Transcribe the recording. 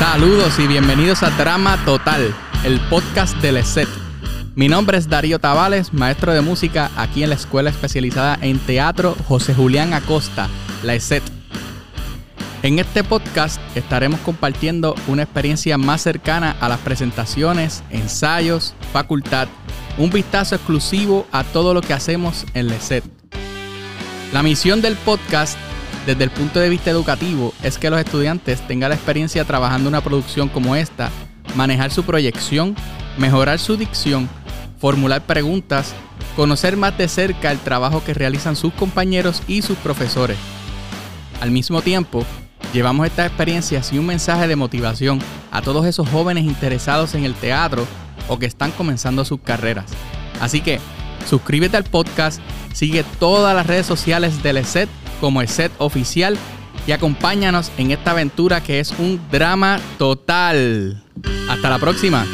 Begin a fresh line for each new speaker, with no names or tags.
Saludos y bienvenidos a Drama Total, el podcast del ESET. Mi nombre es Darío Tavales, maestro de música aquí en la Escuela Especializada en Teatro José Julián Acosta, la ESET. En este podcast estaremos compartiendo una experiencia más cercana a las presentaciones, ensayos, facultad, un vistazo exclusivo a todo lo que hacemos en la ESET. La misión del podcast desde el punto de vista educativo es que los estudiantes tengan la experiencia trabajando una producción como esta, manejar su proyección, mejorar su dicción, formular preguntas, conocer más de cerca el trabajo que realizan sus compañeros y sus profesores. Al mismo tiempo, llevamos estas experiencias y un mensaje de motivación a todos esos jóvenes interesados en el teatro o que están comenzando sus carreras. Así que, suscríbete al podcast, sigue todas las redes sociales del ESET como el set oficial y acompáñanos en esta aventura que es un drama total. Hasta la próxima.